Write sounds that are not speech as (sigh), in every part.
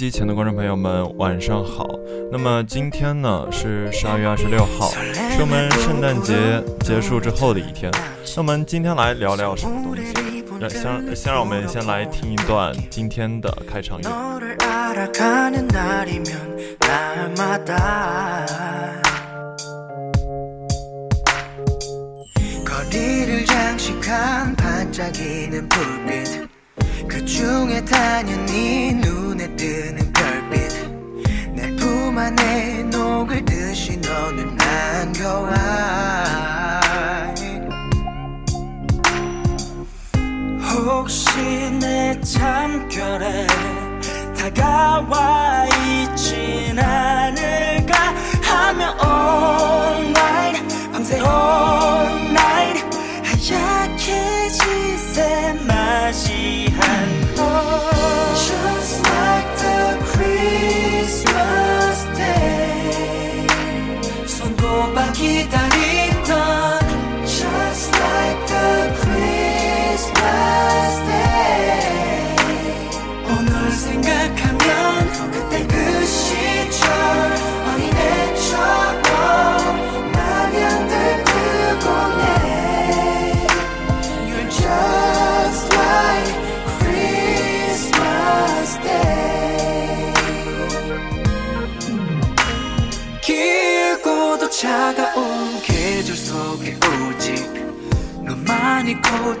收音机前的观众朋友们，晚上好。那么今天呢是十二月二十六号，是我们圣诞节结束之后的一天。那我们今天来聊聊什么东西？让先先让我们先来听一段今天的开场乐。 그 중에 당연히 눈 에 뜨는 별빛. 내 품 안에 녹을 듯이 너는 안겨와. 혹시 내 참결에 다가와 있진 않을까 하며 night 밤새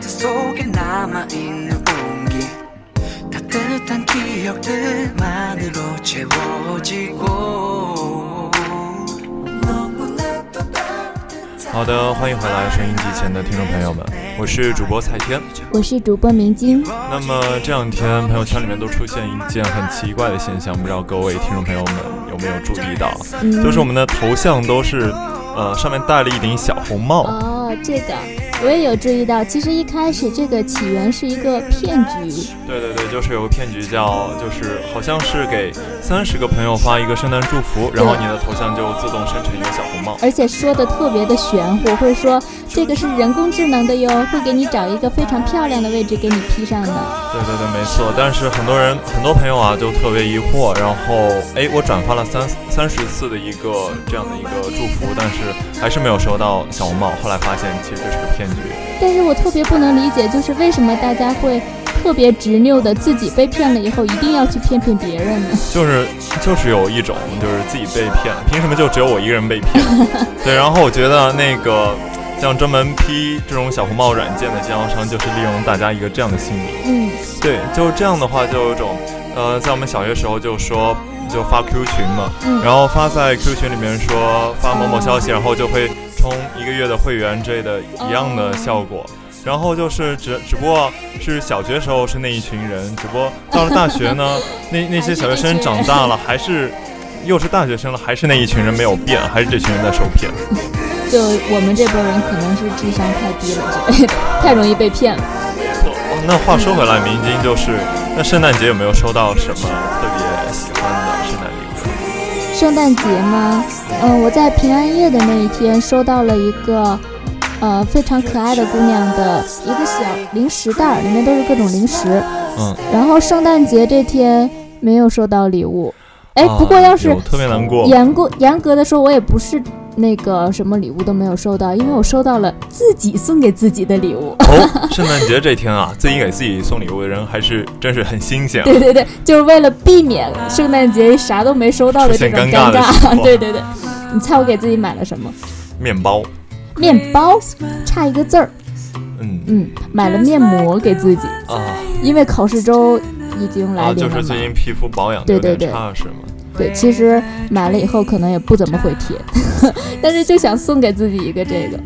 너만이 코트 속에 남아있는 온기 따뜻한 기억들만으로 채워지고 好的，欢迎回来收音机前的听众朋友们，我是主播蔡天，我是主播明晶。那么这两天朋友圈里面都出现一件很奇怪的现象，不知道各位听众朋友们有没有注意到？就是我们的头像都是，呃，上面戴了一顶小红帽。哦， 这个。我也有注意到，其实一开始这个起源是一个骗局。对对对，就是有个骗局叫，就是好像是给三十个朋友发一个圣诞祝福，然后你的头像就自动生成一个小红帽，而且说的特别的玄乎，会说这个是人工智能的哟，会给你找一个非常漂亮的位置给你 P 上的。对对对，没错。但是很多人很多朋友啊就特别疑惑，然后哎，我转发了三三十次的一个这样的一个祝福，但是还是没有收到小红帽。后来发现其实这是个骗局。但是我特别不能理解，就是为什么大家会特别执拗的自己被骗了以后，一定要去骗骗别人呢？就是就是有一种，就是自己被骗，凭什么就只有我一个人被骗？(laughs) 对，然后我觉得那个像专门批这种小红帽软件的经销商，就是利用大家一个这样的心理。嗯，对，就是这样的话，就有一种呃，在我们小学时候就说就发 Q 群嘛，然后发在 Q 群里面说发某某消息，然后就会。充一个月的会员之类的一样的效果，然后就是只只不过是小学时候是那一群人，只不过到了大学呢，(laughs) 那那些小学生长大了，还是又是大学生了，还是那一群人没有变，还是这群人在受骗。(laughs) 就我们这波人可能是智商太低了，太容易被骗了。哦，那话说回来，明晶就是，那圣诞节有没有收到什么特别喜欢？圣诞节吗？嗯，我在平安夜的那一天收到了一个，呃，非常可爱的姑娘的一个小零食袋，里面都是各种零食。嗯。然后圣诞节这天没有收到礼物，哎，不过要是特别难过。严格严格的说，我也不是。那个什么礼物都没有收到，因为我收到了自己送给自己的礼物。哦，圣诞节这天啊，(laughs) 自己给自己送礼物的人还是真是很新鲜。对对对，就是为了避免圣诞节啥都没收到的这种尴尬。对对对，你猜我给自己买了什么？面包。面包，差一个字儿。嗯嗯，买了面膜给自己啊，因为考试周已经来临了。就是最近皮肤保养有点差是吗？对，其实买了以后可能也不怎么会贴，(laughs) 但是就想送给自己一个这个。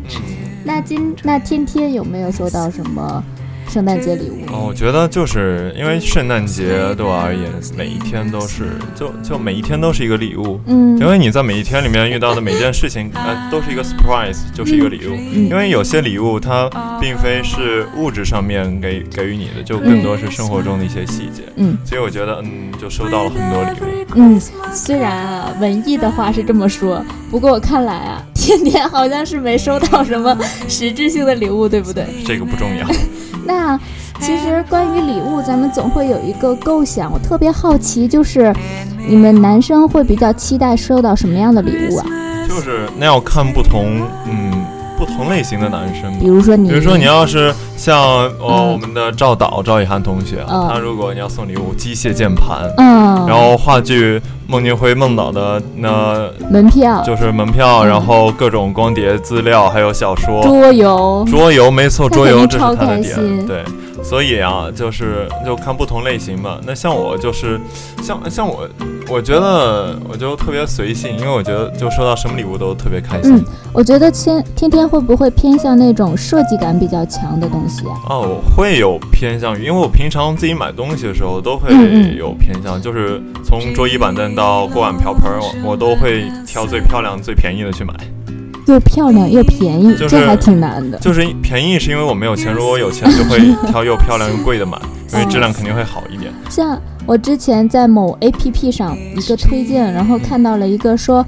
那今那天天有没有收到什么？圣诞节礼物。哦，我觉得就是因为圣诞节对我而言，每一天都是就就每一天都是一个礼物，嗯，因为你在每一天里面遇到的每件事情，呃，都是一个 surprise，就是一个礼物。因为有些礼物它并非是物质上面给给予你的，就更多是生活中的一些细节，嗯，所以我觉得嗯，就收到了很多礼物。嗯，虽然啊，文艺的话是这么说，不过我看来啊，天天好像是没收到什么实质性的礼物，对不对？这个不重要。那，其实关于礼物，咱们总会有一个构想。我特别好奇，就是你们男生会比较期待收到什么样的礼物啊？就是那要看不同，嗯，不同类型的男生。比如说你，比如说你要是像哦我们的赵导赵以涵同学，他如果你要送礼物，机械键盘，嗯，然后话剧孟京辉孟导的那门票，就是门票，然后各种光碟资料，还有小说、桌游，桌游没错，桌游这是他的点，对。所以啊，就是就看不同类型吧。那像我就是，像像我，我觉得我就特别随性，因为我觉得就收到什么礼物都特别开心。嗯，我觉得天天天会不会偏向那种设计感比较强的东西啊？哦，会有偏向于，因为我平常自己买东西的时候都会有偏向，就是从桌椅板凳到锅碗瓢盆，我我都会挑最漂亮、最便宜的去买。又漂亮又便宜，这还挺难的。就是便宜是因为我没有钱，如果我有钱就会挑又漂亮又贵的买，(laughs) 因为质量肯定会好一点。像我之前在某 APP 上一个推荐，然后看到了一个说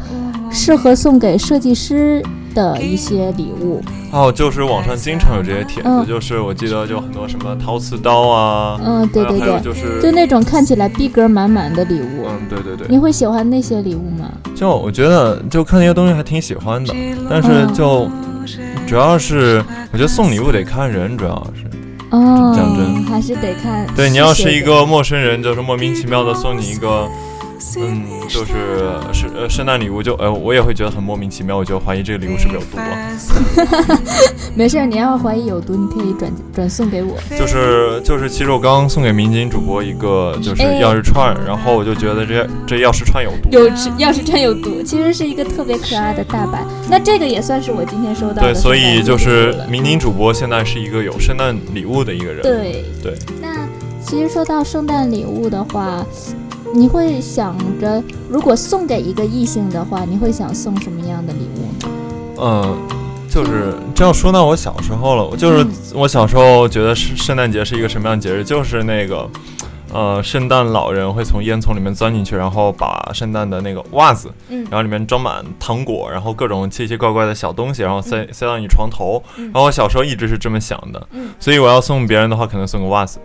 适合送给设计师。的一些礼物。哦，就是网上经常有这些帖子，就是我记得就很多什么陶瓷刀啊，嗯，对对对，就是就那种看起来逼格满满的礼物，嗯，对对对，你会喜欢那些礼物吗？就我觉得就看那些东西还挺喜欢的，但是就主要是我觉得送礼物得看人，主要是哦，讲真。还是得看，对你要是一个陌生人，就是莫名其妙的送你一个。嗯，就是圣呃圣诞礼物就呃我也会觉得很莫名其妙，我就怀疑这个礼物是不是有毒啊？(laughs) (laughs) 没事，你要怀疑有毒，你可以转转送给我。就是就是，其实我刚刚送给民警主播一个就是钥匙串，然后我就觉得这这钥匙串有毒。有钥匙串有毒，其实是一个特别可爱的大白。那这个也算是我今天收到的。对，所以就是民警主播现在是一个有圣诞礼物的一个人。对对。那其实说到圣诞礼物的话。你会想着，如果送给一个异性的话，你会想送什么样的礼物呢？嗯，就是这要说到我小时候了，我就是我小时候觉得圣圣诞节是一个什么样的节日？就是那个，呃，圣诞老人会从烟囱里面钻进去，然后把圣诞的那个袜子，嗯，然后里面装满糖果，然后各种奇奇怪怪的小东西，然后塞塞到你床头。然后我小时候一直是这么想的，嗯，所以我要送别人的话，可能送个袜子。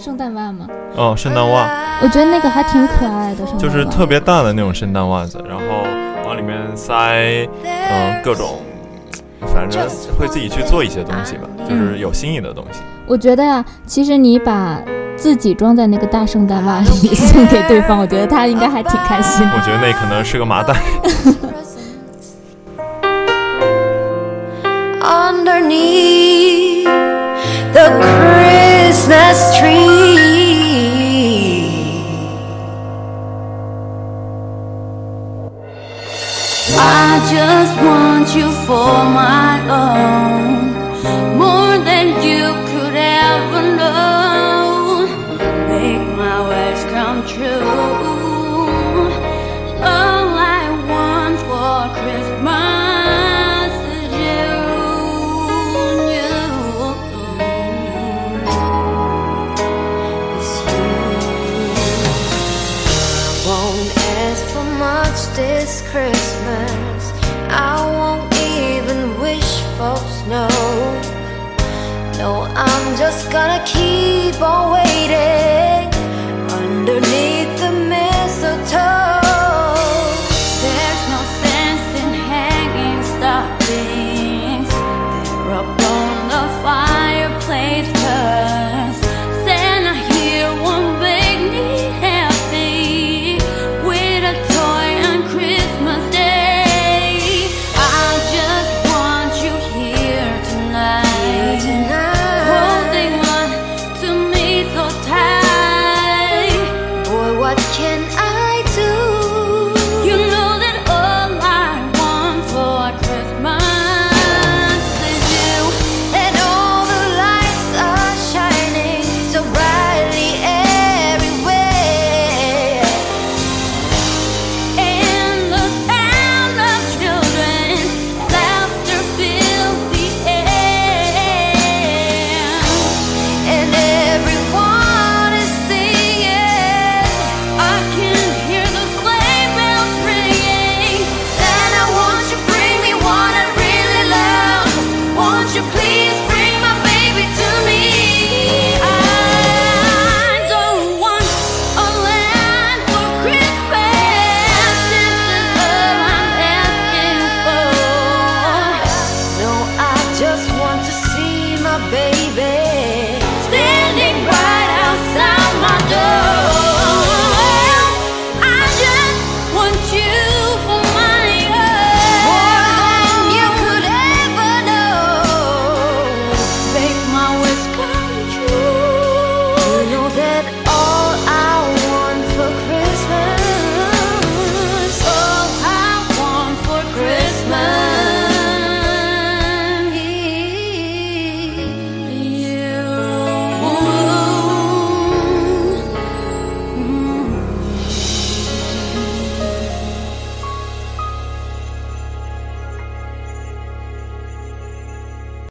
圣诞袜吗？哦，圣诞袜，我觉得那个还挺可爱的，就是特别大的那种圣诞袜子，然后往里面塞，嗯，各种，反正会自己去做一些东西吧，就是有新意的东西。我觉得呀，其实你把自己装在那个大圣诞袜里送给对方，我觉得他应该还挺开心。我觉得那可能是个麻袋。(laughs) you for my own, more than you could ever know. Make my words come true. All I want for Christmas is you. you. Won't ask for much this Christmas I won't even wish for snow. No, I'm just gonna keep on waiting.